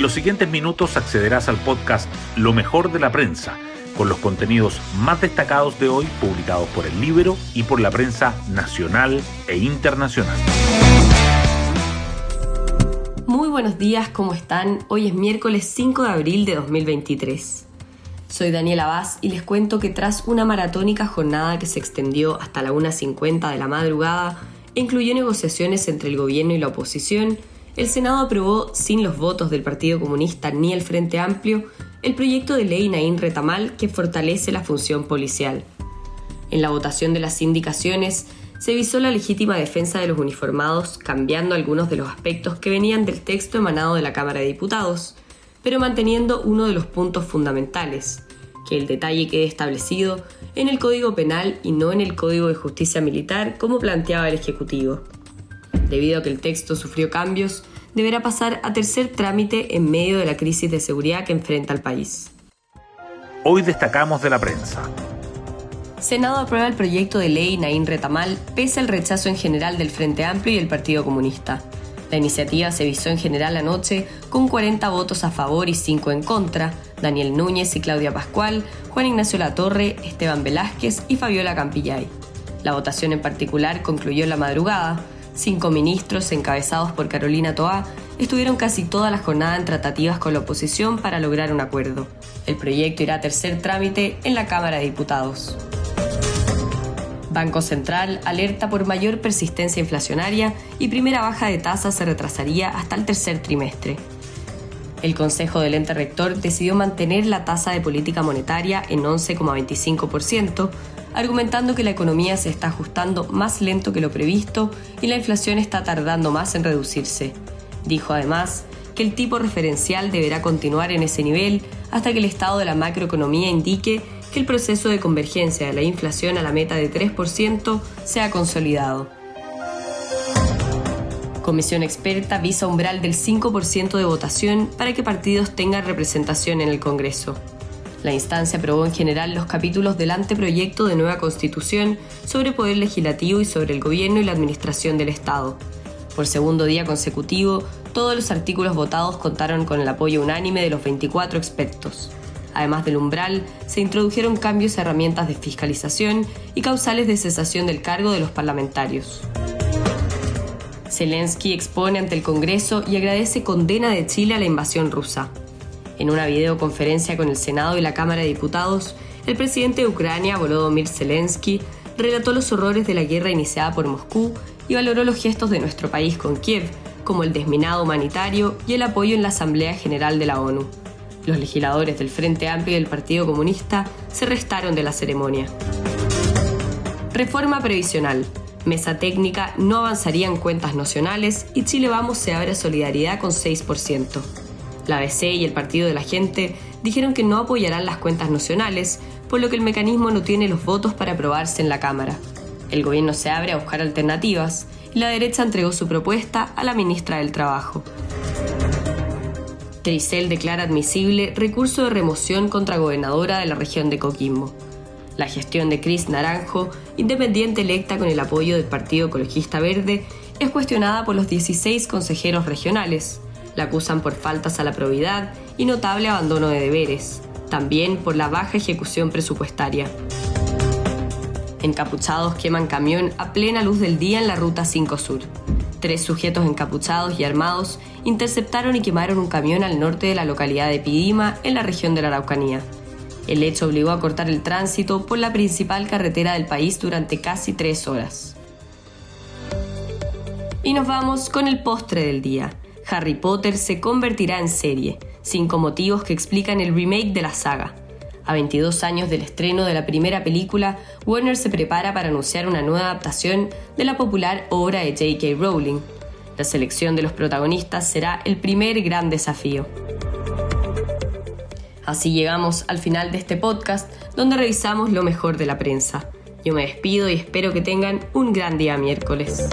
En los siguientes minutos accederás al podcast Lo mejor de la prensa, con los contenidos más destacados de hoy publicados por el libro y por la prensa nacional e internacional. Muy buenos días, ¿cómo están? Hoy es miércoles 5 de abril de 2023. Soy Daniela Vaz y les cuento que tras una maratónica jornada que se extendió hasta la 1.50 de la madrugada, incluyó negociaciones entre el gobierno y la oposición, el Senado aprobó, sin los votos del Partido Comunista ni el Frente Amplio, el proyecto de ley Naín Retamal que fortalece la función policial. En la votación de las indicaciones, se visó la legítima defensa de los uniformados, cambiando algunos de los aspectos que venían del texto emanado de la Cámara de Diputados, pero manteniendo uno de los puntos fundamentales, que el detalle quede establecido en el Código Penal y no en el Código de Justicia Militar como planteaba el Ejecutivo. Debido a que el texto sufrió cambios, deberá pasar a tercer trámite en medio de la crisis de seguridad que enfrenta el país. Hoy destacamos de la prensa. Senado aprueba el proyecto de ley Naín Retamal pese al rechazo en general del Frente Amplio y el Partido Comunista. La iniciativa se visó en general anoche con 40 votos a favor y 5 en contra, Daniel Núñez y Claudia Pascual, Juan Ignacio Latorre, Esteban Velázquez y Fabiola Campillay. La votación en particular concluyó en la madrugada. Cinco ministros, encabezados por Carolina Toá, estuvieron casi toda la jornada en tratativas con la oposición para lograr un acuerdo. El proyecto irá a tercer trámite en la Cámara de Diputados. Banco Central alerta por mayor persistencia inflacionaria y primera baja de tasas se retrasaría hasta el tercer trimestre. El Consejo del Ente Rector decidió mantener la tasa de política monetaria en 11,25%, argumentando que la economía se está ajustando más lento que lo previsto y la inflación está tardando más en reducirse. Dijo además que el tipo referencial deberá continuar en ese nivel hasta que el estado de la macroeconomía indique que el proceso de convergencia de la inflación a la meta de 3% se ha consolidado. Comisión experta visa umbral del 5% de votación para que partidos tengan representación en el Congreso. La instancia aprobó en general los capítulos del anteproyecto de nueva constitución sobre poder legislativo y sobre el gobierno y la administración del Estado. Por segundo día consecutivo, todos los artículos votados contaron con el apoyo unánime de los 24 expertos. Además del umbral, se introdujeron cambios a herramientas de fiscalización y causales de cesación del cargo de los parlamentarios. Zelensky expone ante el Congreso y agradece condena de Chile a la invasión rusa. En una videoconferencia con el Senado y la Cámara de Diputados, el presidente de Ucrania, Volodymyr Zelensky, relató los horrores de la guerra iniciada por Moscú y valoró los gestos de nuestro país con Kiev, como el desminado humanitario y el apoyo en la Asamblea General de la ONU. Los legisladores del Frente Amplio y del Partido Comunista se restaron de la ceremonia. Reforma previsional. Mesa técnica no avanzaría en cuentas nacionales y Chile Vamos se abre a solidaridad con 6%. La ABC y el Partido de la Gente dijeron que no apoyarán las cuentas nacionales, por lo que el mecanismo no tiene los votos para aprobarse en la Cámara. El gobierno se abre a buscar alternativas y la derecha entregó su propuesta a la ministra del Trabajo. Tricel declara admisible recurso de remoción contra gobernadora de la región de Coquimbo. La gestión de Cris Naranjo, independiente electa con el apoyo del Partido Ecologista Verde, es cuestionada por los 16 consejeros regionales. La acusan por faltas a la probidad y notable abandono de deberes, también por la baja ejecución presupuestaria. Encapuchados queman camión a plena luz del día en la Ruta 5 Sur. Tres sujetos encapuchados y armados interceptaron y quemaron un camión al norte de la localidad de Pidima, en la región de la Araucanía. El hecho obligó a cortar el tránsito por la principal carretera del país durante casi tres horas. Y nos vamos con el postre del día. Harry Potter se convertirá en serie. Cinco motivos que explican el remake de la saga. A 22 años del estreno de la primera película, Warner se prepara para anunciar una nueva adaptación de la popular obra de J.K. Rowling. La selección de los protagonistas será el primer gran desafío. Así llegamos al final de este podcast donde revisamos lo mejor de la prensa. Yo me despido y espero que tengan un gran día miércoles.